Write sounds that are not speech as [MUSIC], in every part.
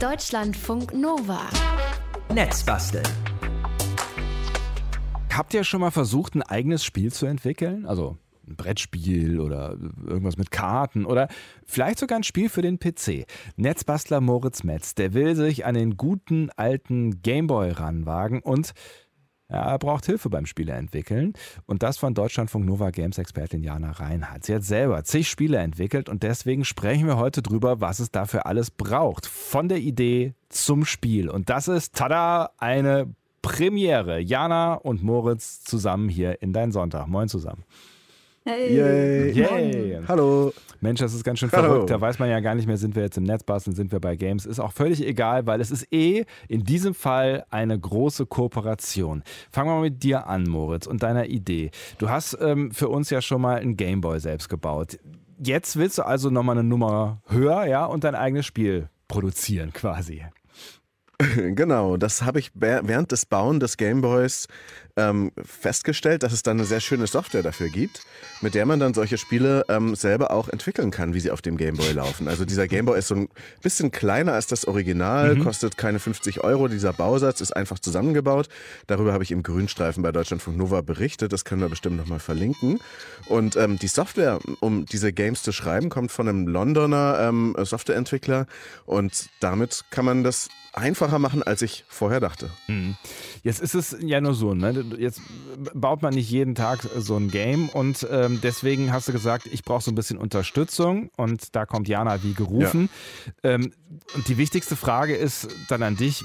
Deutschlandfunk Nova. Netzbasteln. Habt ihr schon mal versucht, ein eigenes Spiel zu entwickeln? Also ein Brettspiel oder irgendwas mit Karten oder vielleicht sogar ein Spiel für den PC. Netzbastler Moritz Metz, der will sich an den guten alten Gameboy ranwagen und ja, er braucht Hilfe beim Spiele entwickeln. Und das von Deutschlandfunk Nova Games Expertin Jana Reinhardt. Sie hat selber zig Spiele entwickelt und deswegen sprechen wir heute drüber, was es dafür alles braucht. Von der Idee zum Spiel. Und das ist, tada, eine Premiere. Jana und Moritz zusammen hier in Dein Sonntag. Moin zusammen. Hey. Yay. Yay. Hallo. Mensch, das ist ganz schön Hallo. verrückt. Da weiß man ja gar nicht mehr, sind wir jetzt im Netz basteln, sind wir bei Games. Ist auch völlig egal, weil es ist eh in diesem Fall eine große Kooperation. Fangen wir mal mit dir an, Moritz, und deiner Idee. Du hast ähm, für uns ja schon mal einen Gameboy selbst gebaut. Jetzt willst du also nochmal eine Nummer höher, ja, und dein eigenes Spiel produzieren quasi. [LAUGHS] Genau, das habe ich während des Bauen des Gameboys ähm, festgestellt, dass es dann eine sehr schöne Software dafür gibt, mit der man dann solche Spiele ähm, selber auch entwickeln kann, wie sie auf dem Gameboy laufen. Also dieser Gameboy ist so ein bisschen kleiner als das Original, kostet keine 50 Euro. Dieser Bausatz ist einfach zusammengebaut. Darüber habe ich im Grünstreifen bei Deutschlandfunk Nova berichtet. Das können wir bestimmt nochmal verlinken. Und ähm, die Software, um diese Games zu schreiben, kommt von einem Londoner ähm, Softwareentwickler. Und damit kann man das einfacher machen, als ich vorher dachte. Jetzt ist es ja nur so, ne? Jetzt baut man nicht jeden Tag so ein Game und ähm, deswegen hast du gesagt, ich brauche so ein bisschen Unterstützung und da kommt Jana wie gerufen. Ähm, und die wichtigste Frage ist dann an dich,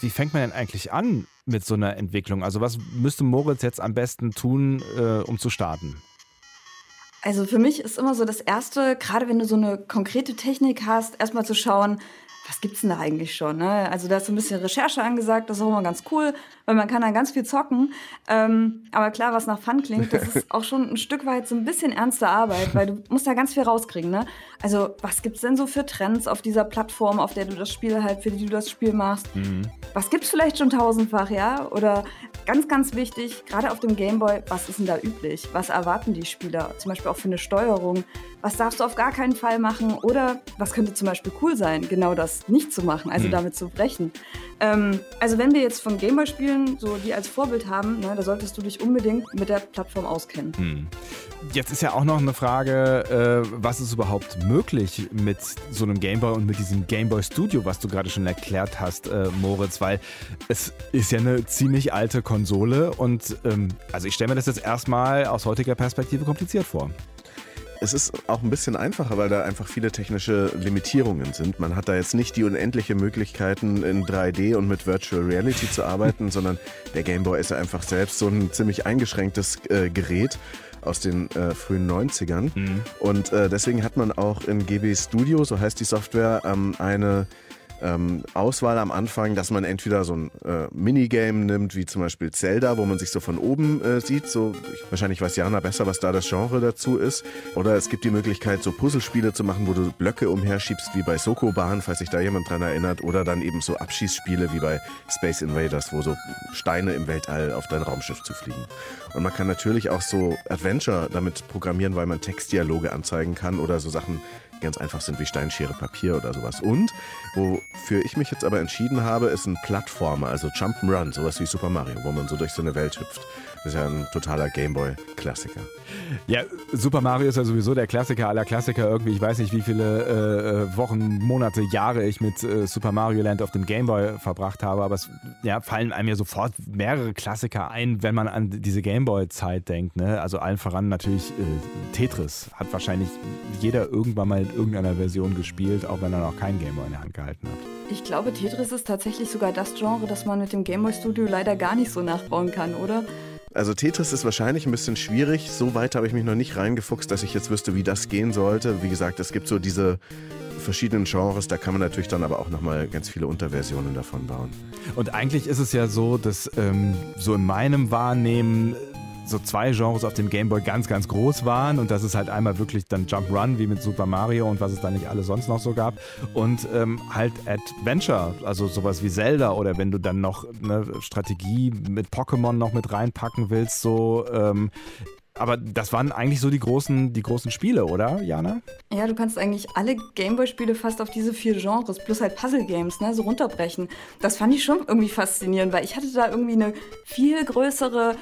wie fängt man denn eigentlich an mit so einer Entwicklung? Also was müsste Moritz jetzt am besten tun, äh, um zu starten? Also für mich ist immer so das Erste, gerade wenn du so eine konkrete Technik hast, erstmal zu schauen, was gibt's denn da eigentlich schon? Ne? Also da ist so ein bisschen Recherche angesagt, das ist auch immer ganz cool, weil man kann dann ganz viel zocken. Ähm, aber klar, was nach Fun klingt, das ist [LAUGHS] auch schon ein Stück weit so ein bisschen ernste Arbeit, weil du musst da ganz viel rauskriegen. Ne? Also was gibt's denn so für Trends auf dieser Plattform, auf der du das Spiel halt, für die du das Spiel machst? Was gibt's vielleicht schon tausendfach, ja? Oder ganz, ganz wichtig, gerade auf dem Gameboy, was ist denn da üblich? Was erwarten die Spieler? Zum Beispiel auch für eine Steuerung. Was darfst du auf gar keinen Fall machen? Oder was könnte zum Beispiel cool sein, genau das nicht zu machen, also damit zu brechen? Ähm, also wenn wir jetzt von Gameboy spielen, so die als Vorbild haben, ne, da solltest du dich unbedingt mit der Plattform auskennen. Jetzt ist ja auch noch eine Frage, äh, was ist überhaupt möglich mit so einem Gameboy und mit diesem Gameboy Studio, was du gerade schon erklärt hast, äh, Moritz, weil es ist ja eine ziemlich alte Konsole und ähm, also ich stelle mir das jetzt erstmal aus heutiger Perspektive kompliziert vor. Es ist auch ein bisschen einfacher, weil da einfach viele technische Limitierungen sind. Man hat da jetzt nicht die unendliche Möglichkeiten in 3D und mit Virtual Reality zu arbeiten, [LAUGHS] sondern der Game Boy ist ja einfach selbst so ein ziemlich eingeschränktes äh, Gerät aus den äh, frühen 90ern. Und äh, deswegen hat man auch in GB Studio, so heißt die Software, ähm, eine ähm, Auswahl am Anfang, dass man entweder so ein äh, Minigame nimmt, wie zum Beispiel Zelda, wo man sich so von oben äh, sieht. So, ich, wahrscheinlich weiß Jana besser, was da das Genre dazu ist. Oder es gibt die Möglichkeit, so Puzzlespiele zu machen, wo du Blöcke umherschiebst, wie bei Sokoban, falls sich da jemand dran erinnert. Oder dann eben so Abschießspiele wie bei Space Invaders, wo so Steine im Weltall auf dein Raumschiff zu fliegen. Und man kann natürlich auch so Adventure damit programmieren, weil man Textdialoge anzeigen kann oder so Sachen, ganz einfach sind wie Steinschere Papier oder sowas. Und wofür ich mich jetzt aber entschieden habe, ist ein Plattformer, also Jump'n'Run, sowas wie Super Mario, wo man so durch so eine Welt hüpft. Das ist ja ein totaler Gameboy-Klassiker. Ja, Super Mario ist ja sowieso der Klassiker aller Klassiker irgendwie. Ich weiß nicht, wie viele äh, Wochen, Monate, Jahre ich mit äh, Super Mario Land auf dem Gameboy verbracht habe, aber es ja, fallen einem ja sofort mehrere Klassiker ein, wenn man an diese Gameboy-Zeit denkt. Ne? Also allen voran natürlich äh, Tetris. Hat wahrscheinlich jeder irgendwann mal in irgendeiner Version gespielt, auch wenn er noch keinen Gameboy in der Hand gehalten hat. Ich glaube, Tetris ist tatsächlich sogar das Genre, das man mit dem Gameboy Studio leider gar nicht so nachbauen kann, oder? Also Tetris ist wahrscheinlich ein bisschen schwierig. So weit habe ich mich noch nicht reingefuchst, dass ich jetzt wüsste, wie das gehen sollte. Wie gesagt, es gibt so diese verschiedenen Genres, da kann man natürlich dann aber auch nochmal ganz viele Unterversionen davon bauen. Und eigentlich ist es ja so, dass ähm, so in meinem Wahrnehmen so zwei Genres auf dem Gameboy ganz, ganz groß waren und das ist halt einmal wirklich dann Jump Run wie mit Super Mario und was es da nicht alles sonst noch so gab und ähm, halt Adventure, also sowas wie Zelda oder wenn du dann noch eine Strategie mit Pokémon noch mit reinpacken willst, so ähm, Aber das waren eigentlich so die großen, die großen Spiele, oder, Jana? Ja, du kannst eigentlich alle Gameboy-Spiele fast auf diese vier Genres, plus halt Puzzle-Games, ne, so runterbrechen. Das fand ich schon irgendwie faszinierend, weil ich hatte da irgendwie eine viel größere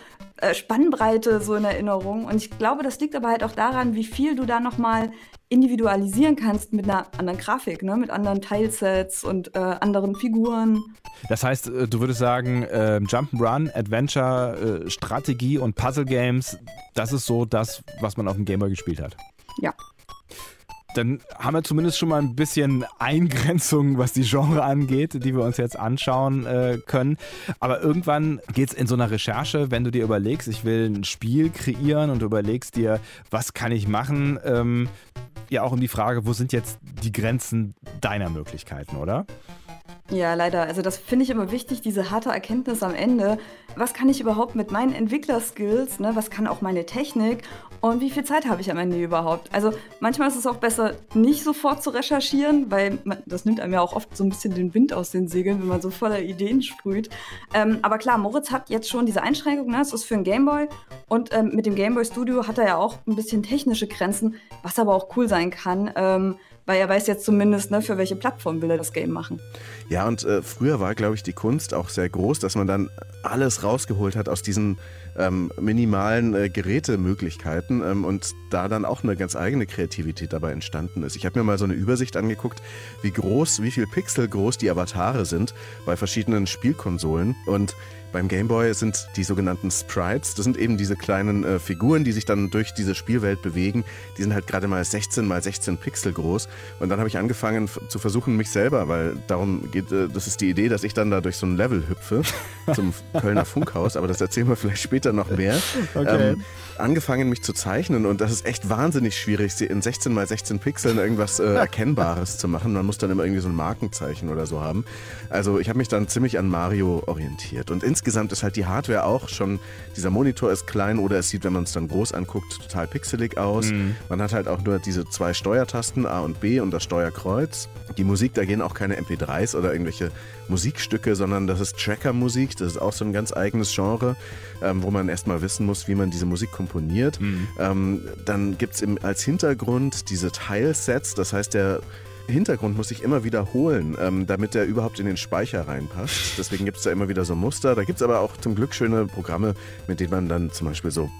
Spannbreite so in Erinnerung. Und ich glaube, das liegt aber halt auch daran, wie viel du da nochmal individualisieren kannst mit einer anderen Grafik, ne? mit anderen Teilsets und äh, anderen Figuren. Das heißt, äh, du würdest sagen, äh, Jump'n'Run, Adventure, äh, Strategie und Puzzle Games, das ist so das, was man auf dem Gameboy gespielt hat. Ja. Dann haben wir zumindest schon mal ein bisschen Eingrenzung, was die Genre angeht, die wir uns jetzt anschauen äh, können. Aber irgendwann geht es in so einer Recherche, wenn du dir überlegst, ich will ein Spiel kreieren und du überlegst dir, was kann ich machen, ähm, ja auch um die Frage, wo sind jetzt die Grenzen deiner Möglichkeiten, oder? Ja, leider. Also das finde ich immer wichtig, diese harte Erkenntnis am Ende. Was kann ich überhaupt mit meinen Entwicklerskills, ne? was kann auch meine Technik und wie viel Zeit habe ich am Ende überhaupt? Also manchmal ist es auch besser, nicht sofort zu recherchieren, weil man, das nimmt einem ja auch oft so ein bisschen den Wind aus den Segeln, wenn man so voller Ideen sprüht. Ähm, aber klar, Moritz hat jetzt schon diese Einschränkung, ne? es ist für ein Gameboy und ähm, mit dem Gameboy Studio hat er ja auch ein bisschen technische Grenzen, was aber auch cool sein kann. Ähm, weil er weiß jetzt zumindest, ne, für welche Plattform will er das Game machen. Ja, und äh, früher war, glaube ich, die Kunst auch sehr groß, dass man dann alles rausgeholt hat aus diesen ähm, minimalen äh, Gerätemöglichkeiten ähm, und da dann auch eine ganz eigene Kreativität dabei entstanden ist. Ich habe mir mal so eine Übersicht angeguckt, wie groß, wie viel Pixel groß die Avatare sind bei verschiedenen Spielkonsolen und beim Game Boy sind die sogenannten Sprites. Das sind eben diese kleinen äh, Figuren, die sich dann durch diese Spielwelt bewegen. Die sind halt gerade mal 16 mal 16 Pixel groß. Und dann habe ich angefangen zu versuchen, mich selber, weil darum geht, äh, das ist die Idee, dass ich dann da durch so ein Level hüpfe [LAUGHS] zum Kölner Funkhaus. Aber das erzählen wir vielleicht später noch mehr. [LAUGHS] Okay. Ähm, angefangen, mich zu zeichnen und das ist echt wahnsinnig schwierig, in 16 mal 16 Pixeln irgendwas äh, [LAUGHS] Erkennbares zu machen. Man muss dann immer irgendwie so ein Markenzeichen oder so haben. Also ich habe mich dann ziemlich an Mario orientiert und insgesamt insgesamt ist halt die Hardware auch schon, dieser Monitor ist klein oder es sieht, wenn man es dann groß anguckt, total pixelig aus. Mhm. Man hat halt auch nur diese zwei Steuertasten, A und B und das Steuerkreuz. Die Musik, da gehen auch keine MP3s oder irgendwelche Musikstücke, sondern das ist Tracker-Musik. Das ist auch so ein ganz eigenes Genre, ähm, wo man erstmal wissen muss, wie man diese Musik komponiert. Mhm. Ähm, dann gibt es als Hintergrund diese Teilsets, das heißt, der Hintergrund muss sich immer wiederholen, ähm, damit der überhaupt in den Speicher reinpasst. Deswegen gibt es da immer wieder so Muster. Da gibt es aber auch zum Glück schöne Programme, mit denen man dann zum Beispiel so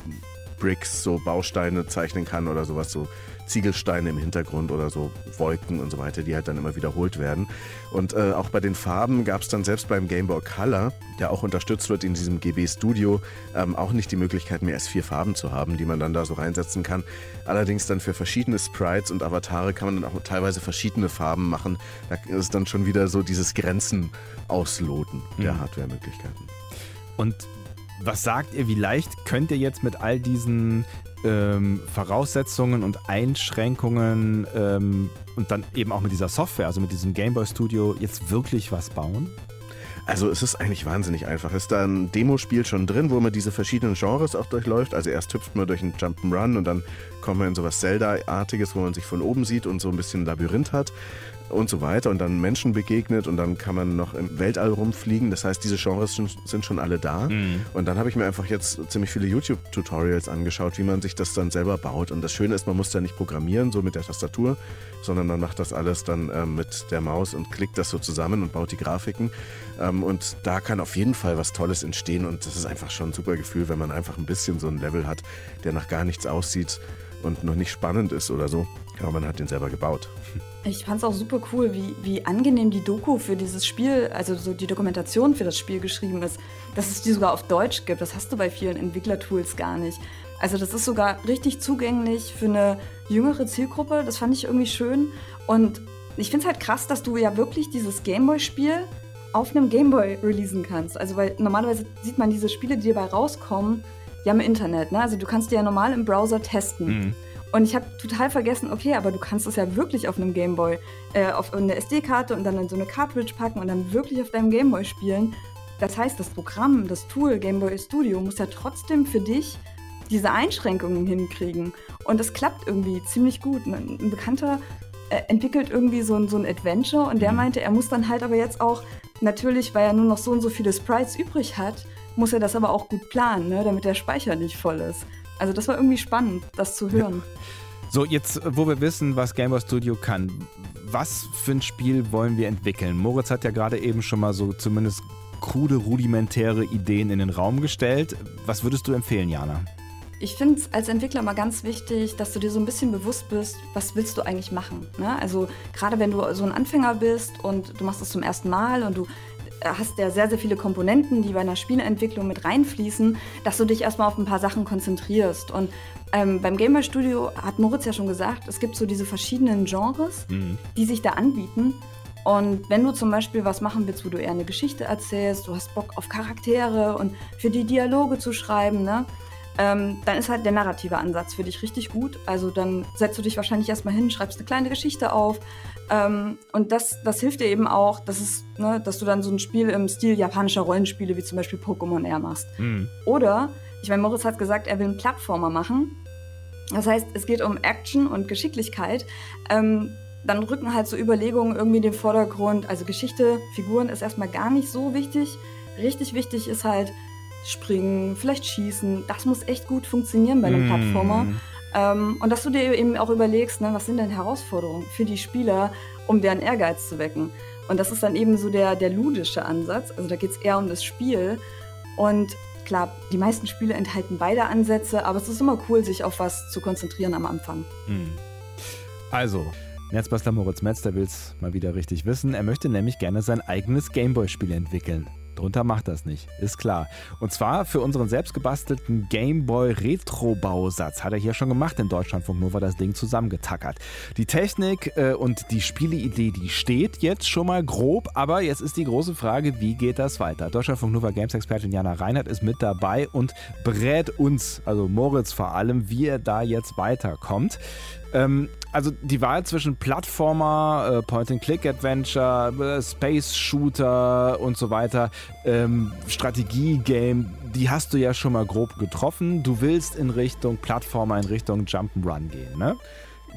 Bricks, so Bausteine zeichnen kann oder sowas, so Ziegelsteine im Hintergrund oder so Wolken und so weiter, die halt dann immer wiederholt werden. Und äh, auch bei den Farben gab es dann selbst beim Game Boy Color, der auch unterstützt wird in diesem GB Studio, ähm, auch nicht die Möglichkeit, mehr als vier Farben zu haben, die man dann da so reinsetzen kann. Allerdings dann für verschiedene Sprites und Avatare kann man dann auch teilweise verschiedene Farben machen. Da ist dann schon wieder so dieses Grenzen ausloten der mhm. Hardware-Möglichkeiten. Und was sagt ihr, wie leicht könnt ihr jetzt mit all diesen ähm, Voraussetzungen und Einschränkungen ähm, und dann eben auch mit dieser Software, also mit diesem Gameboy Studio, jetzt wirklich was bauen? Also es ist eigentlich wahnsinnig einfach. Es ist da ein Demospiel schon drin, wo man diese verschiedenen Genres auch durchläuft. Also erst hüpft man durch einen Jump'n'Run und dann kommt man in sowas Zelda-artiges, wo man sich von oben sieht und so ein bisschen Labyrinth hat und so weiter und dann Menschen begegnet und dann kann man noch im Weltall rumfliegen. Das heißt, diese Genres sind schon alle da. Mhm. Und dann habe ich mir einfach jetzt ziemlich viele YouTube-Tutorials angeschaut, wie man sich das dann selber baut. Und das Schöne ist, man muss da nicht programmieren, so mit der Tastatur, sondern man macht das alles dann ähm, mit der Maus und klickt das so zusammen und baut die Grafiken. Ähm, und da kann auf jeden Fall was Tolles entstehen und das ist einfach schon ein super Gefühl, wenn man einfach ein bisschen so ein Level hat, der nach gar nichts aussieht und noch nicht spannend ist oder so. Aber man hat den selber gebaut. Ich fand es auch super cool, wie, wie angenehm die Doku für dieses Spiel, also so die Dokumentation für das Spiel geschrieben ist. Dass es die sogar auf Deutsch gibt, das hast du bei vielen Entwicklertools gar nicht. Also das ist sogar richtig zugänglich für eine jüngere Zielgruppe. Das fand ich irgendwie schön. Und ich finde es halt krass, dass du ja wirklich dieses Gameboy-Spiel auf einem Gameboy releasen kannst. Also weil normalerweise sieht man diese Spiele, die dabei rauskommen, ja im Internet. Ne? Also du kannst die ja normal im Browser testen. Mhm. Und ich habe total vergessen, okay, aber du kannst es ja wirklich auf einem Gameboy, äh, auf eine SD-Karte und dann in so eine Cartridge packen und dann wirklich auf deinem Gameboy spielen. Das heißt, das Programm, das Tool Gameboy Studio muss ja trotzdem für dich diese Einschränkungen hinkriegen. Und das klappt irgendwie ziemlich gut. Ein Bekannter äh, entwickelt irgendwie so ein, so ein Adventure und der mhm. meinte, er muss dann halt aber jetzt auch, natürlich, weil er nur noch so und so viele Sprites übrig hat, muss er das aber auch gut planen, ne, damit der Speicher nicht voll ist. Also das war irgendwie spannend, das zu hören. Ja. So, jetzt, wo wir wissen, was Game Boy Studio kann, was für ein Spiel wollen wir entwickeln? Moritz hat ja gerade eben schon mal so zumindest krude, rudimentäre Ideen in den Raum gestellt. Was würdest du empfehlen, Jana? Ich finde es als Entwickler mal ganz wichtig, dass du dir so ein bisschen bewusst bist, was willst du eigentlich machen. Ne? Also gerade wenn du so ein Anfänger bist und du machst es zum ersten Mal und du hast ja sehr, sehr viele Komponenten, die bei einer Spieleentwicklung mit reinfließen, dass du dich erstmal auf ein paar Sachen konzentrierst. Und ähm, beim Gamer Studio hat Moritz ja schon gesagt, es gibt so diese verschiedenen Genres, mhm. die sich da anbieten. Und wenn du zum Beispiel was machen willst, wo du eher eine Geschichte erzählst, du hast Bock auf Charaktere und für die Dialoge zu schreiben, ne? Ähm, dann ist halt der narrative Ansatz für dich richtig gut. Also dann setzt du dich wahrscheinlich erstmal hin, schreibst eine kleine Geschichte auf. Ähm, und das, das hilft dir eben auch, dass, es, ne, dass du dann so ein Spiel im Stil japanischer Rollenspiele wie zum Beispiel Pokémon Air machst. Mhm. Oder, ich meine, Moritz hat gesagt, er will einen Plattformer machen. Das heißt, es geht um Action und Geschicklichkeit. Ähm, dann rücken halt so Überlegungen irgendwie in den Vordergrund. Also Geschichte, Figuren ist erstmal gar nicht so wichtig. Richtig wichtig ist halt Springen, vielleicht Schießen. Das muss echt gut funktionieren bei einem mm. Plattformer. Ähm, und dass du dir eben auch überlegst, ne, was sind denn Herausforderungen für die Spieler, um deren Ehrgeiz zu wecken. Und das ist dann eben so der, der ludische Ansatz. Also da geht es eher um das Spiel. Und klar, die meisten Spiele enthalten beide Ansätze, aber es ist immer cool, sich auf was zu konzentrieren am Anfang. Hm. Also, Netzbastler Moritz Metz, der will es mal wieder richtig wissen. Er möchte nämlich gerne sein eigenes Gameboy-Spiel entwickeln. Drunter macht das nicht, ist klar. Und zwar für unseren selbstgebastelten Gameboy Retro-Bausatz. Hat er hier schon gemacht in Deutschlandfunk Nova das Ding zusammengetackert. Die Technik äh, und die Spieleidee, die steht jetzt schon mal grob, aber jetzt ist die große Frage, wie geht das weiter? Deutschlandfunk Nova Games-Expertin Jana Reinhardt ist mit dabei und berät uns, also Moritz vor allem, wie er da jetzt weiterkommt. Ähm, also die Wahl zwischen Plattformer, äh, Point-and-Click-Adventure, äh, Space-Shooter und so weiter, ähm, Strategie-Game, die hast du ja schon mal grob getroffen. Du willst in Richtung Plattformer, in Richtung Jump'n'Run gehen, ne?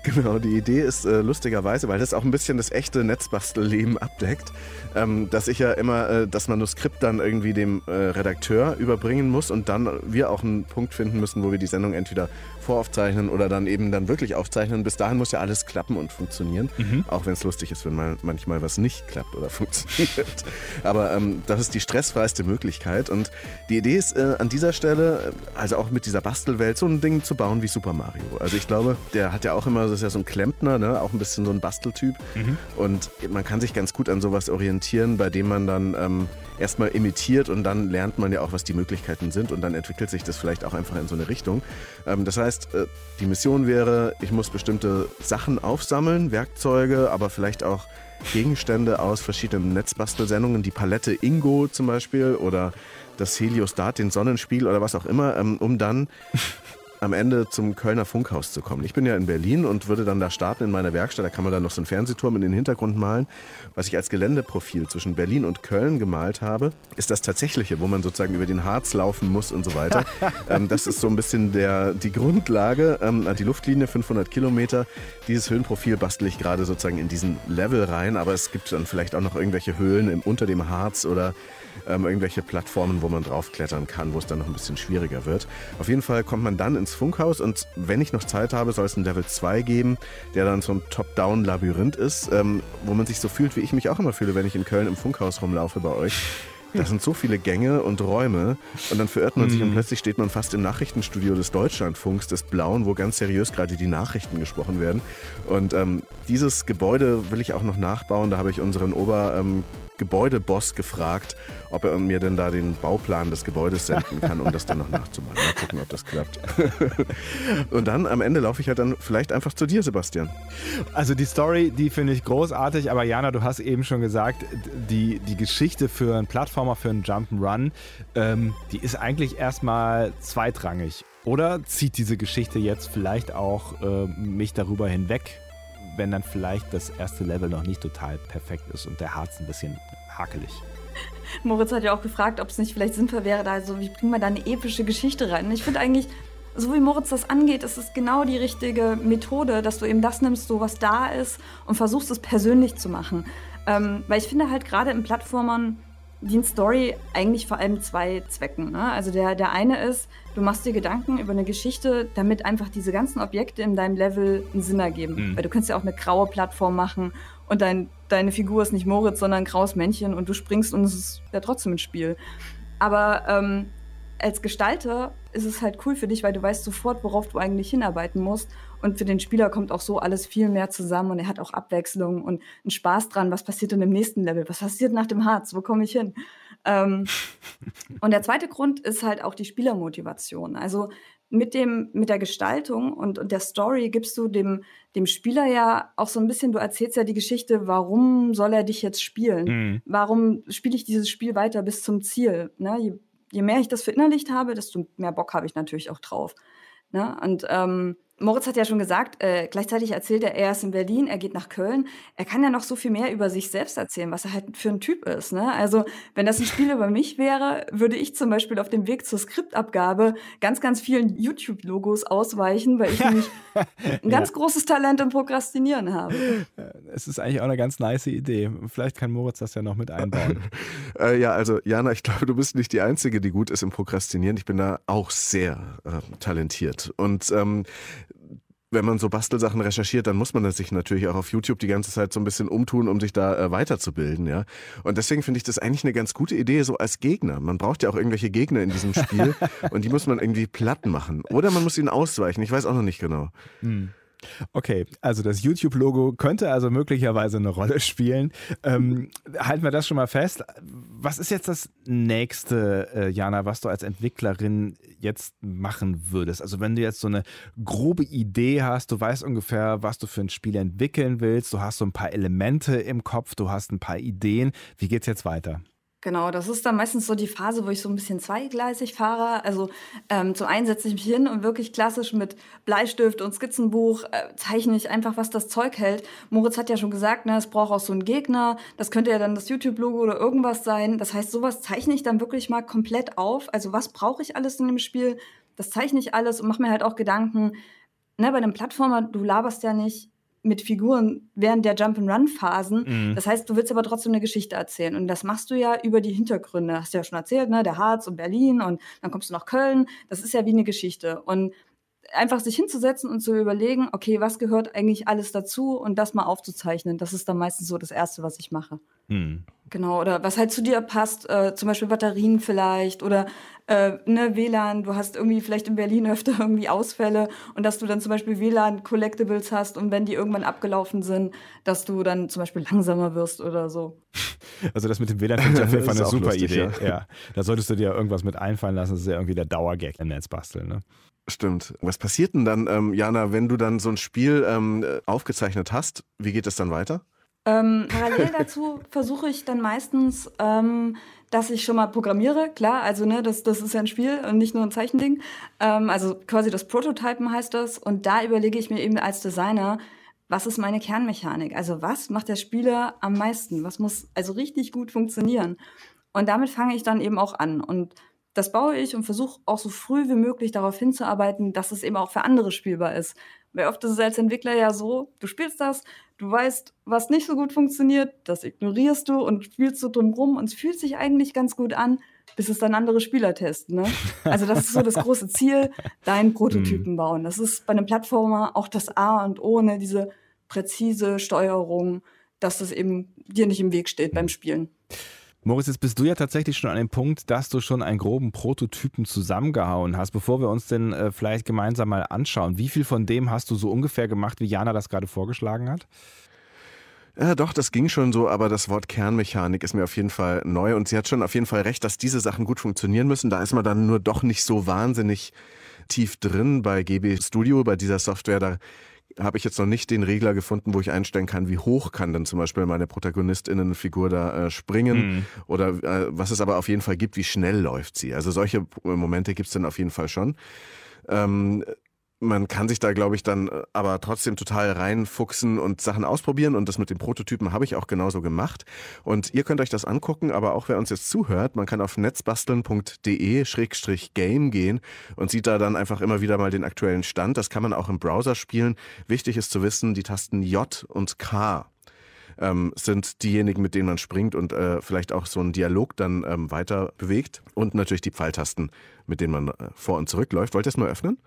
Genau, die Idee ist äh, lustigerweise, weil das auch ein bisschen das echte Netzbastelleben abdeckt, ähm, dass ich ja immer äh, das Manuskript dann irgendwie dem äh, Redakteur überbringen muss und dann wir auch einen Punkt finden müssen, wo wir die Sendung entweder voraufzeichnen oder dann eben dann wirklich aufzeichnen. Bis dahin muss ja alles klappen und funktionieren, mhm. auch wenn es lustig ist, wenn mal manchmal was nicht klappt oder [LAUGHS] funktioniert. Aber ähm, das ist die stressfreiste Möglichkeit und die Idee ist äh, an dieser Stelle, äh, also auch mit dieser Bastelwelt, so ein Ding zu bauen wie Super Mario. Also ich glaube, der hat ja auch immer, das ist ja so ein Klempner, ne? auch ein bisschen so ein Basteltyp mhm. und man kann sich ganz gut an sowas orientieren, bei dem man dann ähm, erstmal imitiert und dann lernt man ja auch, was die Möglichkeiten sind und dann entwickelt sich das vielleicht auch einfach in so eine Richtung. Ähm, das heißt, äh, die Mission wäre, ich muss bestimmte Sachen aufsammeln, Werkzeuge, aber vielleicht auch Gegenstände aus verschiedenen Netzbastelsendungen, die Palette Ingo zum Beispiel oder das Heliostat, den Sonnenspiegel oder was auch immer, ähm, um dann am Ende zum Kölner Funkhaus zu kommen. Ich bin ja in Berlin und würde dann da starten in meiner Werkstatt. Da kann man dann noch so einen Fernsehturm in den Hintergrund malen. Was ich als Geländeprofil zwischen Berlin und Köln gemalt habe, ist das tatsächliche, wo man sozusagen über den Harz laufen muss und so weiter. [LAUGHS] ähm, das ist so ein bisschen der, die Grundlage, ähm, die Luftlinie 500 Kilometer. Dieses Höhenprofil bastel ich gerade sozusagen in diesen Level rein, aber es gibt dann vielleicht auch noch irgendwelche Höhlen im, unter dem Harz oder ähm, irgendwelche Plattformen, wo man draufklettern kann, wo es dann noch ein bisschen schwieriger wird. Auf jeden Fall kommt man dann ins Funkhaus und wenn ich noch Zeit habe, soll es ein Level 2 geben, der dann so ein Top-Down-Labyrinth ist, ähm, wo man sich so fühlt, wie ich mich auch immer fühle, wenn ich in Köln im Funkhaus rumlaufe bei euch. Da sind so viele Gänge und Räume und dann verirrt man sich und mhm. plötzlich steht man fast im Nachrichtenstudio des Deutschlandfunks, des Blauen, wo ganz seriös gerade die Nachrichten gesprochen werden. Und ähm, dieses Gebäude will ich auch noch nachbauen. Da habe ich unseren Ober... Ähm, Gebäudeboss gefragt, ob er mir denn da den Bauplan des Gebäudes senden kann, um das dann noch nachzumachen. Mal gucken, ob das klappt. [LAUGHS] Und dann am Ende laufe ich halt dann vielleicht einfach zu dir, Sebastian. Also die Story, die finde ich großartig, aber Jana, du hast eben schon gesagt, die, die Geschichte für einen Plattformer, für einen Jump'n'Run, ähm, die ist eigentlich erstmal zweitrangig. Oder zieht diese Geschichte jetzt vielleicht auch äh, mich darüber hinweg, wenn dann vielleicht das erste Level noch nicht total perfekt ist und der Harz ein bisschen hakelig. Moritz hat ja auch gefragt, ob es nicht vielleicht sinnvoll wäre, da so, wie bringen wir da eine epische Geschichte rein? Ich finde eigentlich, so wie Moritz das angeht, ist es genau die richtige Methode, dass du eben das nimmst, so was da ist und versuchst es persönlich zu machen. Ähm, weil ich finde halt gerade in Plattformern, dient Story eigentlich vor allem zwei Zwecken. Ne? Also der, der eine ist, du machst dir Gedanken über eine Geschichte, damit einfach diese ganzen Objekte in deinem Level einen Sinn ergeben. Mhm. Weil du kannst ja auch eine graue Plattform machen und dein, deine Figur ist nicht Moritz, sondern ein graues Männchen und du springst und es ist ja trotzdem ein Spiel. Aber ähm, als Gestalter ist es halt cool für dich, weil du weißt sofort, worauf du eigentlich hinarbeiten musst. Und für den Spieler kommt auch so alles viel mehr zusammen und er hat auch Abwechslung und einen Spaß dran. Was passiert in dem nächsten Level? Was passiert nach dem Harz? Wo komme ich hin? Ähm, [LAUGHS] und der zweite Grund ist halt auch die Spielermotivation. Also mit dem, mit der Gestaltung und, und der Story gibst du dem, dem Spieler ja auch so ein bisschen, du erzählst ja die Geschichte, warum soll er dich jetzt spielen? Mhm. Warum spiele ich dieses Spiel weiter bis zum Ziel? Ne? Je, je mehr ich das verinnerlicht habe, desto mehr Bock habe ich natürlich auch drauf. Ne? Und ähm, Moritz hat ja schon gesagt, äh, gleichzeitig erzählt er, er ist in Berlin, er geht nach Köln. Er kann ja noch so viel mehr über sich selbst erzählen, was er halt für ein Typ ist. Ne? Also, wenn das ein Spiel [LAUGHS] über mich wäre, würde ich zum Beispiel auf dem Weg zur Skriptabgabe ganz, ganz vielen YouTube-Logos ausweichen, weil ich nämlich [LAUGHS] ein ganz ja. großes Talent im Prokrastinieren habe. Es ist eigentlich auch eine ganz nice Idee. Vielleicht kann Moritz das ja noch mit einbauen. [LAUGHS] äh, ja, also Jana, ich glaube, du bist nicht die Einzige, die gut ist im Prokrastinieren. Ich bin da auch sehr äh, talentiert. Und ähm, wenn man so Bastelsachen recherchiert, dann muss man sich natürlich auch auf YouTube die ganze Zeit so ein bisschen umtun, um sich da äh, weiterzubilden, ja. Und deswegen finde ich das eigentlich eine ganz gute Idee, so als Gegner. Man braucht ja auch irgendwelche Gegner in diesem Spiel [LAUGHS] und die muss man irgendwie platt machen. Oder man muss ihnen ausweichen. Ich weiß auch noch nicht genau. Hm. Okay, also das YouTube-Logo könnte also möglicherweise eine Rolle spielen. Ähm, halten wir das schon mal fest. Was ist jetzt das nächste, äh, Jana, was du als Entwicklerin jetzt machen würdest? Also wenn du jetzt so eine grobe Idee hast, du weißt ungefähr, was du für ein Spiel entwickeln willst, du hast so ein paar Elemente im Kopf, du hast ein paar Ideen. Wie geht's jetzt weiter? Genau, das ist dann meistens so die Phase, wo ich so ein bisschen zweigleisig fahre. Also ähm, zum einen setze ich mich hin und wirklich klassisch mit Bleistift und Skizzenbuch äh, zeichne ich einfach, was das Zeug hält. Moritz hat ja schon gesagt, ne, es braucht auch so einen Gegner. Das könnte ja dann das YouTube-Logo oder irgendwas sein. Das heißt, sowas zeichne ich dann wirklich mal komplett auf. Also was brauche ich alles in dem Spiel? Das zeichne ich alles und mache mir halt auch Gedanken. Ne, bei einem Plattformer, du laberst ja nicht mit Figuren während der Jump-and-Run-Phasen. Mhm. Das heißt, du willst aber trotzdem eine Geschichte erzählen. Und das machst du ja über die Hintergründe. Hast du ja schon erzählt, ne? Der Harz und Berlin und dann kommst du nach Köln. Das ist ja wie eine Geschichte. Und einfach sich hinzusetzen und zu überlegen, okay, was gehört eigentlich alles dazu und das mal aufzuzeichnen. Das ist dann meistens so das Erste, was ich mache. Hm. Genau, oder was halt zu dir passt, äh, zum Beispiel Batterien vielleicht oder äh, ne, WLAN, du hast irgendwie vielleicht in Berlin öfter [LAUGHS] irgendwie Ausfälle und dass du dann zum Beispiel WLAN-Collectibles hast und wenn die irgendwann abgelaufen sind, dass du dann zum Beispiel langsamer wirst oder so. [LAUGHS] Also das mit dem WLAN finde ich auf jeden [LAUGHS] Fall eine super lustig, Idee. Ja. ja. Da solltest du dir irgendwas mit einfallen lassen, das ist ja irgendwie der Dauergag im Netz basteln, ne? Stimmt. Was passiert denn dann, ähm, Jana, wenn du dann so ein Spiel ähm, aufgezeichnet hast? Wie geht es dann weiter? Ähm, parallel dazu versuche ich dann meistens, ähm, dass ich schon mal programmiere. Klar, also ne, das, das ist ja ein Spiel und nicht nur ein Zeichending. Ähm, also quasi das Prototypen heißt das. Und da überlege ich mir eben als Designer, was ist meine Kernmechanik? Also was macht der Spieler am meisten? Was muss also richtig gut funktionieren? Und damit fange ich dann eben auch an. Und das baue ich und versuche auch so früh wie möglich darauf hinzuarbeiten, dass es eben auch für andere spielbar ist. Weil oft ist es als Entwickler ja so, du spielst das, du weißt, was nicht so gut funktioniert, das ignorierst du und spielst so drumrum und es fühlt sich eigentlich ganz gut an, bis es dann andere Spieler testen. Ne? Also das ist so das große Ziel, deinen Prototypen mhm. bauen. Das ist bei einem Plattformer auch das A und O, ne? diese präzise Steuerung, dass das eben dir nicht im Weg steht beim Spielen. Moritz, jetzt bist du ja tatsächlich schon an dem Punkt, dass du schon einen groben Prototypen zusammengehauen hast. Bevor wir uns denn äh, vielleicht gemeinsam mal anschauen, wie viel von dem hast du so ungefähr gemacht, wie Jana das gerade vorgeschlagen hat? Ja, doch, das ging schon so, aber das Wort Kernmechanik ist mir auf jeden Fall neu und sie hat schon auf jeden Fall recht, dass diese Sachen gut funktionieren müssen. Da ist man dann nur doch nicht so wahnsinnig tief drin bei GB Studio, bei dieser Software. Da habe ich jetzt noch nicht den Regler gefunden, wo ich einstellen kann, wie hoch kann denn zum Beispiel meine Protagonistinnenfigur da äh, springen mhm. oder äh, was es aber auf jeden Fall gibt, wie schnell läuft sie. Also solche Momente gibt es dann auf jeden Fall schon. Ähm, man kann sich da, glaube ich, dann äh, aber trotzdem total reinfuchsen und Sachen ausprobieren. Und das mit den Prototypen habe ich auch genauso gemacht. Und ihr könnt euch das angucken, aber auch wer uns jetzt zuhört, man kann auf netzbasteln.de-game gehen und sieht da dann einfach immer wieder mal den aktuellen Stand. Das kann man auch im Browser spielen. Wichtig ist zu wissen, die Tasten J und K ähm, sind diejenigen, mit denen man springt und äh, vielleicht auch so einen Dialog dann ähm, weiter bewegt. Und natürlich die Pfeiltasten, mit denen man äh, vor und zurück läuft. Wollt ihr es mal öffnen?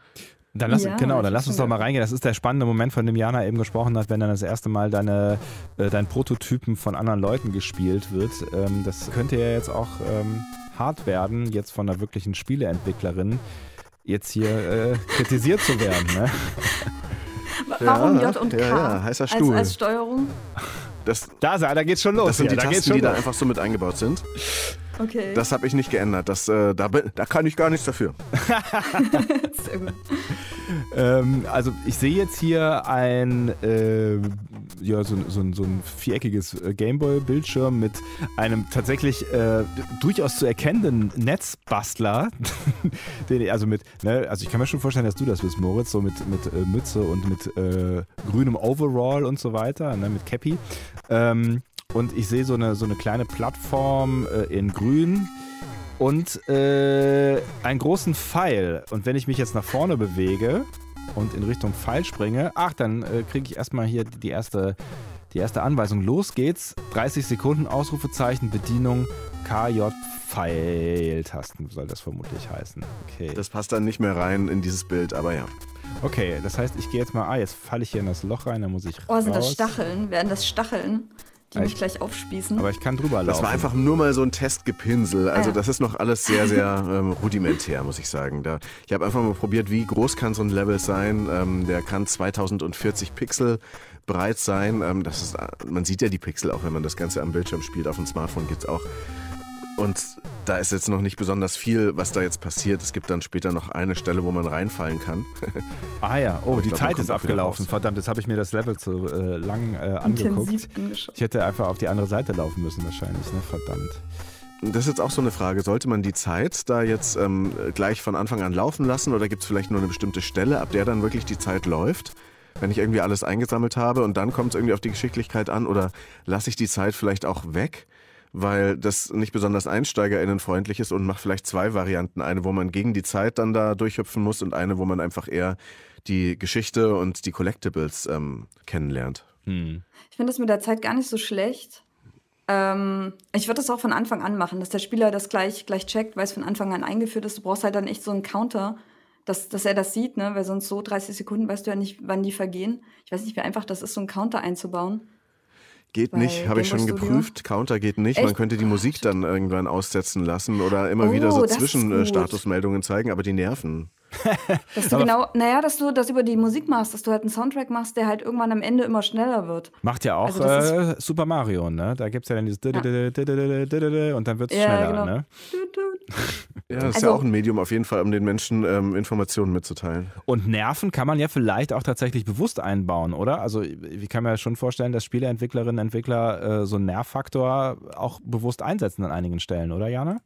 Dann lass, Ja, genau, dann lass uns doch mal reingehen. Das ist der spannende Moment, von dem Jana eben gesprochen hat, wenn dann das erste Mal deine, äh, dein Prototypen von anderen Leuten gespielt wird. Ähm, das könnte ja jetzt auch ähm, hart werden, jetzt von einer wirklichen Spieleentwicklerin jetzt hier äh, kritisiert zu werden. Ne? Warum Ja, J und K? ja, ja, heißer als, Stuhl. als Steuerung? Das, Da, da geht's schon los. das sind hier, die da Tasten, die da einfach so mit eingebaut sind. Okay. Das habe ich nicht geändert. Das, äh, da, bin- da kann ich gar nichts dafür. [LAUGHS] Sehr gut. Ähm, also ich sehe jetzt hier ein, äh, ja, so, so, ein- so ein viereckiges äh, Gameboy-Bildschirm mit einem tatsächlich äh, durchaus zu erkennenden Netzbastler. [LAUGHS] den, also mit, ne, also ich kann mir schon vorstellen, dass du das bist, Moritz, so mit, mit äh, Mütze und mit äh, grünem Overall und so weiter, ne, mit Cappy. Ähm, und ich sehe so eine, so eine kleine Plattform äh, in grün und äh, einen großen Pfeil. Und wenn ich mich jetzt nach vorne bewege und in Richtung Pfeil springe, ach, dann äh, kriege ich erstmal hier die erste, die erste Anweisung. Los geht's. 30 Sekunden Ausrufezeichen, Bedienung, KJ Pfeiltasten soll das vermutlich heißen. Okay. Das passt dann nicht mehr rein in dieses Bild, aber ja. okay, das heißt, ich gehe jetzt mal, ah, jetzt falle ich hier in das Loch rein, da muss ich Oh, sind das raus. Stacheln? Werden das Stacheln, die Ah, mich ich- gleich aufspießen? Aber ich kann drüber laufen. Das war einfach nur mal so ein Testgepinsel. Also Ah, ja. das ist noch alles sehr, sehr ähm, rudimentär, muss ich sagen. Da, ich habe einfach mal probiert, wie groß kann so ein Level sein. Ähm, der kann 2040 Pixel breit sein. Ähm, das ist, man sieht ja die Pixel auch, wenn man das Ganze am Bildschirm spielt. Auf dem Smartphone geht's auch. Und da ist jetzt noch nicht besonders viel, was da jetzt passiert. Es gibt dann später noch eine Stelle, wo man reinfallen kann. [LAUGHS] Ah ja, oh, die glaub, Zeit ist abgelaufen. Verdammt, jetzt habe ich mir das Level zu äh, lang äh, angeguckt. Ich hätte einfach auf die andere Seite laufen müssen wahrscheinlich, ne? Verdammt. Das ist jetzt auch so eine Frage. Sollte man die Zeit da jetzt ähm, gleich von Anfang an laufen lassen oder gibt es vielleicht nur eine bestimmte Stelle, ab der dann wirklich die Zeit läuft? Wenn ich irgendwie alles eingesammelt habe und dann kommt es irgendwie auf die Geschicklichkeit an oder lasse ich die Zeit vielleicht auch weg, weil das nicht besonders einsteigerinnenfreundlich ist und mache vielleicht zwei Varianten. Eine, wo man gegen die Zeit dann da durchhüpfen muss und eine, wo man einfach eher die Geschichte und die Collectibles ähm, kennenlernt. Hm. Ich finde das mit der Zeit gar nicht so schlecht. Ähm, ich würde das auch von Anfang an machen, dass der Spieler das gleich, gleich checkt, weil es von Anfang an eingeführt ist. Du brauchst halt dann echt so einen Counter, dass, dass er das sieht, ne? weil sonst so 30 Sekunden weißt du ja nicht, wann die vergehen. Ich weiß nicht, wie einfach das ist, so einen Counter einzubauen. Geht Bei nicht, habe ich schon geprüft. Counter geht nicht. Man Echt? könnte die Musik dann irgendwann aussetzen lassen oder immer Oh, wieder so gut. Zwischenstatusmeldungen zeigen, aber die nerven. [LAUGHS] Dass du genau, naja, dass du das über die Musik machst, dass du halt einen Soundtrack machst, der halt irgendwann am Ende immer schneller wird. Macht ja auch Also äh, Super Mario, ne? Da gibt es ja dann dieses und dann wird es Ja, schneller, genau. ne? Ja, das ist ja Also- auch ein Medium auf jeden Fall, um den Menschen ähm, Informationen mitzuteilen. Und Nerven kann man ja vielleicht auch tatsächlich bewusst einbauen, oder? Also ich kann mir schon vorstellen, dass Spieleentwicklerinnen, Entwickler äh, so einen Nervfaktor auch bewusst einsetzen an einigen Stellen, oder Jana?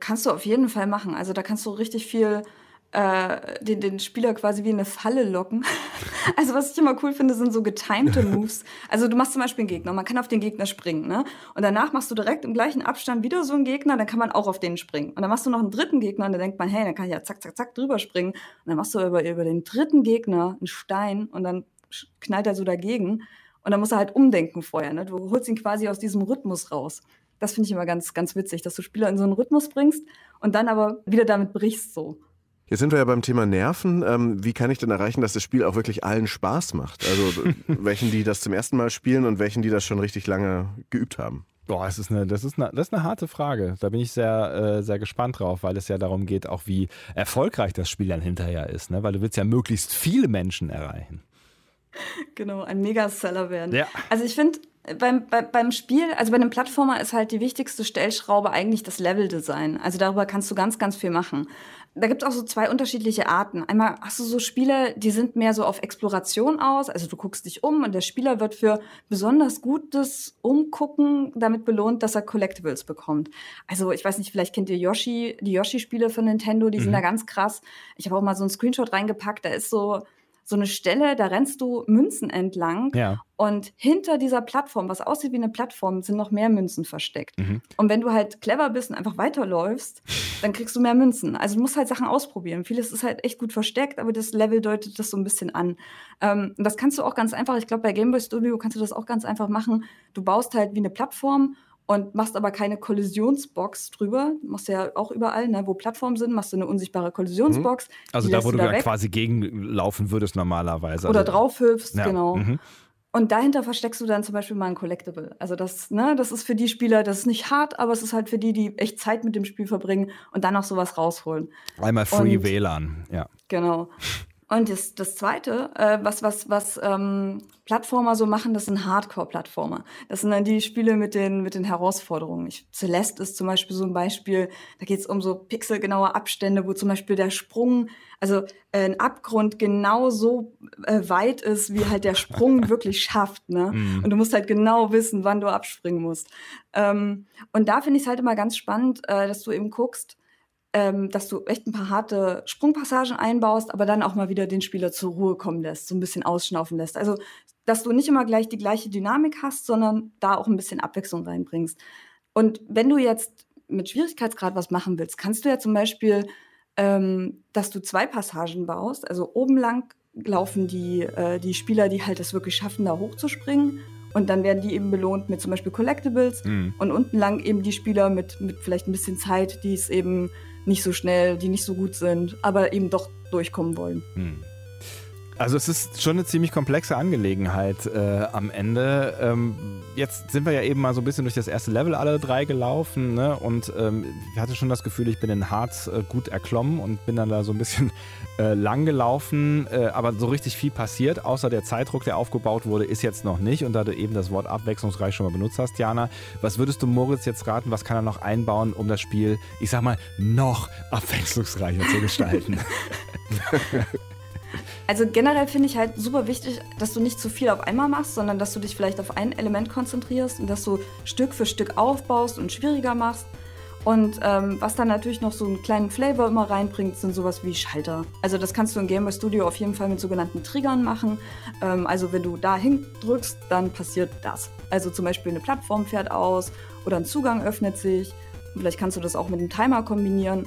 Kannst du auf jeden Fall machen. Also da kannst du richtig viel äh, den, den Spieler quasi wie in eine Falle locken. [LAUGHS] also was ich immer cool finde, sind so getimte [LAUGHS] Moves. Also du machst zum Beispiel einen Gegner, man kann auf den Gegner springen, ne? Und danach machst du direkt im gleichen Abstand wieder so einen Gegner, dann kann man auch auf den springen. Und dann machst du noch einen dritten Gegner und dann denkt man, hey, dann kann ich ja zack, zack, zack drüber springen. Und dann machst du über, über den dritten Gegner einen Stein und dann knallt er so dagegen. Und dann muss er halt umdenken vorher, ne? Du holst ihn quasi aus diesem Rhythmus raus. Das finde ich immer ganz, ganz witzig, dass du Spieler in so einen Rhythmus bringst und dann aber wieder damit brichst so. Jetzt sind wir ja beim Thema Nerven. Ähm, wie kann ich denn erreichen, dass das Spiel auch wirklich allen Spaß macht? Also [LAUGHS] welchen, die das zum ersten Mal spielen und welchen, die das schon richtig lange geübt haben? Boah, das ist eine, das ist eine, das ist eine harte Frage. Da bin ich sehr, äh, sehr gespannt drauf, weil es ja darum geht, auch wie erfolgreich das Spiel dann hinterher ist, ne? Weil du willst ja möglichst viele Menschen erreichen. Genau, ein Megaseller werden. Ja. Also ich finde, beim, bei, beim Spiel, also bei einem Plattformer ist halt die wichtigste Stellschraube eigentlich das Leveldesign. Also darüber kannst du ganz, ganz viel machen. Da gibt es auch so zwei unterschiedliche Arten. Einmal hast du so Spiele, die sind mehr so auf Exploration aus. Also du guckst dich um und der Spieler wird für besonders gutes Umgucken damit belohnt, dass er Collectibles bekommt. Also ich weiß nicht, vielleicht kennt ihr Yoshi, die Yoshi-Spiele von Nintendo, die sind da ganz krass. Ich habe auch mal so einen Screenshot reingepackt, da ist so so eine Stelle, da rennst du Münzen entlang Ja. und hinter dieser Plattform, was aussieht wie eine Plattform, sind noch mehr Münzen versteckt. Mhm. Und wenn du halt clever bist und einfach weiterläufst, dann kriegst du mehr Münzen. Also du musst halt Sachen ausprobieren. Vieles ist halt echt gut versteckt, aber das Level deutet das so ein bisschen an. Ähm, und das kannst du auch ganz einfach, ich glaube, bei Game Boy Studio kannst du das auch ganz einfach machen. Du baust halt wie eine Plattform und machst aber keine Kollisionsbox drüber. Machst du ja auch überall, ne, wo Plattformen sind, machst du eine unsichtbare Kollisionsbox. Also die da, wo du da quasi gegenlaufen würdest normalerweise. Oder also, drauf hüpfst, Ja, genau. mhm. Und dahinter versteckst du dann zum Beispiel mal ein Collectible. Also das, ne, das ist für die Spieler, das ist nicht hart, aber es ist halt für die, die echt Zeit mit dem Spiel verbringen und dann noch sowas rausholen. Einmal Free Und- WLAN, ja. Genau. Und das, das Zweite, äh, was, was, was ähm, Plattformer so machen, das sind Hardcore-Plattformer. Das sind dann die Spiele mit den, mit den Herausforderungen. Ich, Celeste ist zum Beispiel so ein Beispiel, da geht es um so pixelgenaue Abstände, wo zum Beispiel der Sprung, also äh, ein Abgrund genau so äh, weit ist, wie halt der Sprung [LAUGHS] wirklich schafft. Ne? Mhm. Und du musst halt genau wissen, wann du abspringen musst. Ähm, und da finde ich es halt immer ganz spannend, äh, dass du eben guckst, ähm, dass du echt ein paar harte Sprungpassagen einbaust, aber dann auch mal wieder den Spieler zur Ruhe kommen lässt, so ein bisschen ausschnaufen lässt. Also, dass du nicht immer gleich die gleiche Dynamik hast, sondern da auch ein bisschen Abwechslung reinbringst. Und wenn du jetzt mit Schwierigkeitsgrad was machen willst, kannst du ja zum Beispiel, ähm, dass du zwei Passagen baust. Also oben lang laufen die, äh, die Spieler, die halt es wirklich schaffen, da hochzuspringen. Und dann werden die eben belohnt mit zum Beispiel Collectibles. Mhm. Und unten lang eben die Spieler mit, mit vielleicht ein bisschen Zeit, die es eben nicht so schnell, die nicht so gut sind, aber eben doch durchkommen wollen. Hm. Also es ist schon eine ziemlich komplexe Angelegenheit äh, am Ende. Ähm, jetzt sind wir ja eben mal so ein bisschen durch das erste Level alle drei gelaufen ne? und ähm, ich hatte schon das Gefühl, ich bin in Harz äh, gut erklommen und bin dann da so ein bisschen [LAUGHS] äh, lang gelaufen, äh, aber so richtig viel passiert, außer der Zeitdruck, der aufgebaut wurde, ist jetzt noch nicht und da du eben das Wort abwechslungsreich schon mal benutzt hast, Jana, was würdest du Moritz jetzt raten, was kann er noch einbauen, um das Spiel, ich sag mal, noch abwechslungsreicher zu gestalten? [LAUGHS] Also generell finde ich halt super wichtig, dass du nicht zu viel auf einmal machst, sondern dass du dich vielleicht auf ein Element konzentrierst und dass du Stück für Stück aufbaust und schwieriger machst. Und ähm, was dann natürlich noch so einen kleinen Flavor immer reinbringt, sind sowas wie Schalter. Also das kannst du in Game Boy Studio auf jeden Fall mit sogenannten Triggern machen. Ähm, also wenn du da hindrückst, dann passiert das. Also zum Beispiel eine Plattform fährt aus oder ein Zugang öffnet sich. Und vielleicht kannst du das auch mit einem Timer kombinieren.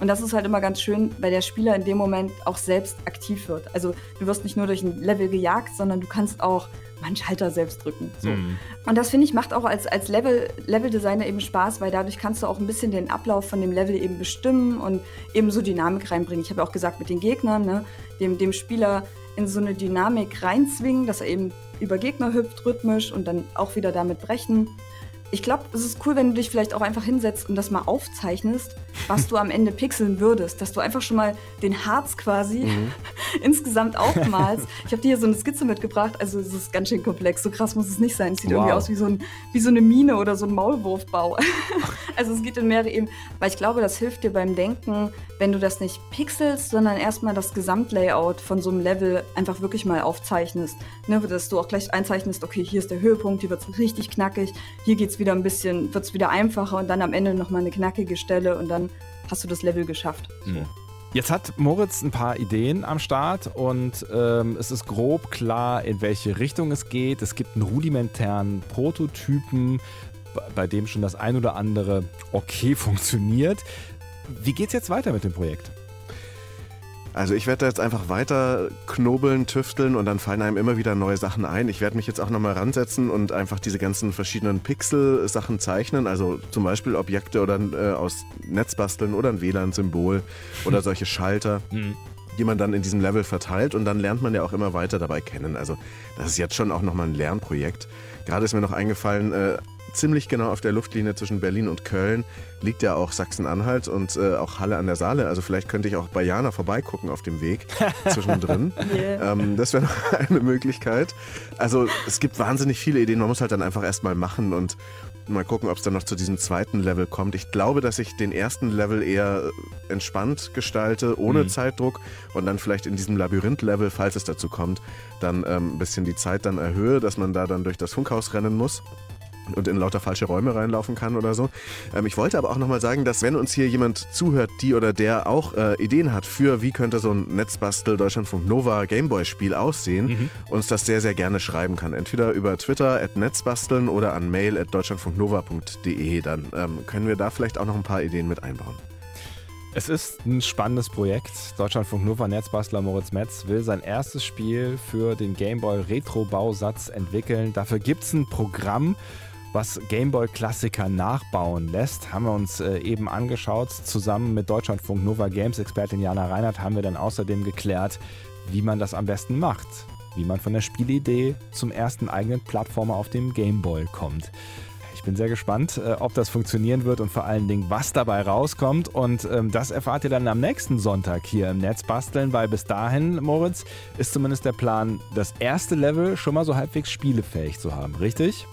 Und das ist halt immer ganz schön, weil der Spieler in dem Moment auch selbst aktiv wird. Also du wirst nicht nur durch ein Level gejagt, sondern du kannst auch mal einen Schalter selbst drücken. So. Hm. Und das finde ich macht auch als, als Level, Leveldesigner eben Spaß, weil dadurch kannst du auch ein bisschen den Ablauf von dem Level eben bestimmen und eben so Dynamik reinbringen. Ich habe ja auch gesagt, mit den Gegnern, ne, dem, dem Spieler in so eine Dynamik reinzwingen, dass er eben über Gegner hüpft, rhythmisch und dann auch wieder damit brechen. Ich glaube, es ist cool, wenn du dich vielleicht auch einfach hinsetzt und das mal aufzeichnest, was du am Ende pixeln würdest. Dass du einfach schon mal den Harz quasi [LAUGHS] insgesamt aufmalst. Ich habe dir hier so eine Skizze mitgebracht. Also es ist ganz schön komplex. So krass muss es nicht sein. Es sieht Wow. irgendwie aus wie so, ein, wie so eine Mine oder so ein Maulwurfbau. [LAUGHS] also es geht in mehrere Ebenen. Weil ich glaube, das hilft dir beim Denken, wenn du das nicht pixelst, sondern erstmal das Gesamtlayout von so einem Level einfach wirklich mal aufzeichnest. Ne, dass du auch gleich einzeichnest, okay, hier ist der Höhepunkt, hier wird es richtig knackig, hier geht es wieder ein bisschen, wird es wieder einfacher und dann am Ende nochmal eine knackige Stelle und dann hast du das Level geschafft. Mhm. Jetzt hat Moritz ein paar Ideen am Start und ähm, es ist grob klar, in welche Richtung es geht. Es gibt einen rudimentären Prototypen, bei dem schon das ein oder andere okay [LAUGHS] funktioniert. Wie geht's jetzt weiter mit dem Projekt? Also ich werde da jetzt einfach weiter knobeln, tüfteln und dann fallen einem immer wieder neue Sachen ein. Ich werde mich jetzt auch nochmal ransetzen und einfach diese ganzen verschiedenen Pixel-Sachen zeichnen. Also zum Beispiel Objekte oder äh, aus Netz basteln oder ein WLAN-Symbol oder solche Schalter. [LAUGHS] die man dann in diesem Level verteilt und dann lernt man ja auch immer weiter dabei kennen. Also das ist jetzt schon auch nochmal ein Lernprojekt. Gerade ist mir noch eingefallen, äh, ziemlich genau auf der Luftlinie zwischen Berlin und Köln liegt ja auch Sachsen-Anhalt und äh, auch Halle an der Saale. Also vielleicht könnte ich auch bei Jana vorbeigucken auf dem Weg [LAUGHS] zwischendrin. Yeah. Ähm, das wäre [LAUGHS] noch eine Möglichkeit. Also es gibt wahnsinnig viele Ideen. Man muss halt dann einfach erstmal machen und mal gucken, ob es dann noch zu diesem zweiten Level kommt. Ich glaube, dass ich den ersten Level eher entspannt gestalte, ohne Mhm. Zeitdruck und dann vielleicht in diesem Labyrinth-Level, falls es dazu kommt, dann ähm, ein bisschen die Zeit dann erhöhe, dass man da dann durch das Funkhaus rennen muss. Und in lauter falsche Räume reinlaufen kann oder so. Ähm, ich wollte aber auch nochmal sagen, dass wenn uns hier jemand zuhört, die oder der auch äh, Ideen hat für, wie könnte so ein Netzbastel Deutschlandfunk Nova Gameboy-Spiel aussehen, mhm. uns das sehr, sehr gerne schreiben kann. Entweder über Twitter at netzbasteln oder an mail at deutschlandfunknova.de. Dann ähm, können wir da vielleicht auch noch ein paar Ideen mit einbauen. Es ist ein spannendes Projekt. Deutschlandfunk Nova Netzbastler Moritz Metz will sein erstes Spiel für den Gameboy Retro-Bausatz entwickeln. Dafür gibt es ein Programm was Gameboy-Klassiker nachbauen lässt, haben wir uns äh, eben angeschaut. Zusammen mit Deutschlandfunk Nova Games-Expertin Jana Reinhardt haben wir dann außerdem geklärt, wie man das am besten macht. Wie man von der Spielidee zum ersten eigenen Plattformer auf dem Gameboy kommt. Ich bin sehr gespannt, äh, ob das funktionieren wird und vor allen Dingen, was dabei rauskommt. Und ähm, das erfahrt ihr dann am nächsten Sonntag hier im Netz basteln, weil bis dahin, Moritz, ist zumindest der Plan, das erste Level schon mal so halbwegs spielefähig zu haben, richtig?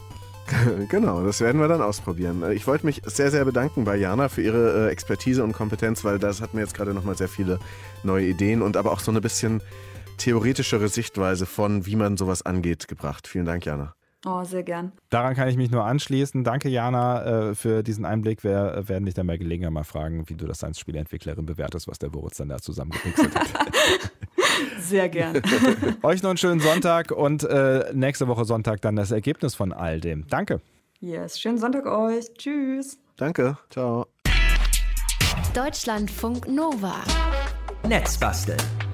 [LAUGHS] genau, das werden wir dann ausprobieren. Äh, ich wollte mich sehr, sehr bedanken bei Jana für ihre äh, Expertise und Kompetenz, weil das hat mir jetzt gerade nochmal sehr viele neue Ideen und aber auch so eine bisschen theoretischere Sichtweise von, wie man sowas angeht, gebracht. Vielen Dank, Jana. Oh, sehr gern. Daran kann ich mich nur anschließen. Danke, Jana, äh, für diesen Einblick. Wir werden dich dann bei Gelegenheit mal fragen, wie du das als Spieleentwicklerin bewertest, was der Boris dann da zusammengepixelt hat. [LAUGHS] Sehr gern. [LAUGHS] Euch noch einen schönen Sonntag und äh, nächste Woche Sonntag dann das Ergebnis von all dem. Danke. Yes, schönen Sonntag euch. Tschüss. Danke. Ciao. Deutschlandfunk Nova. Netzbasteln.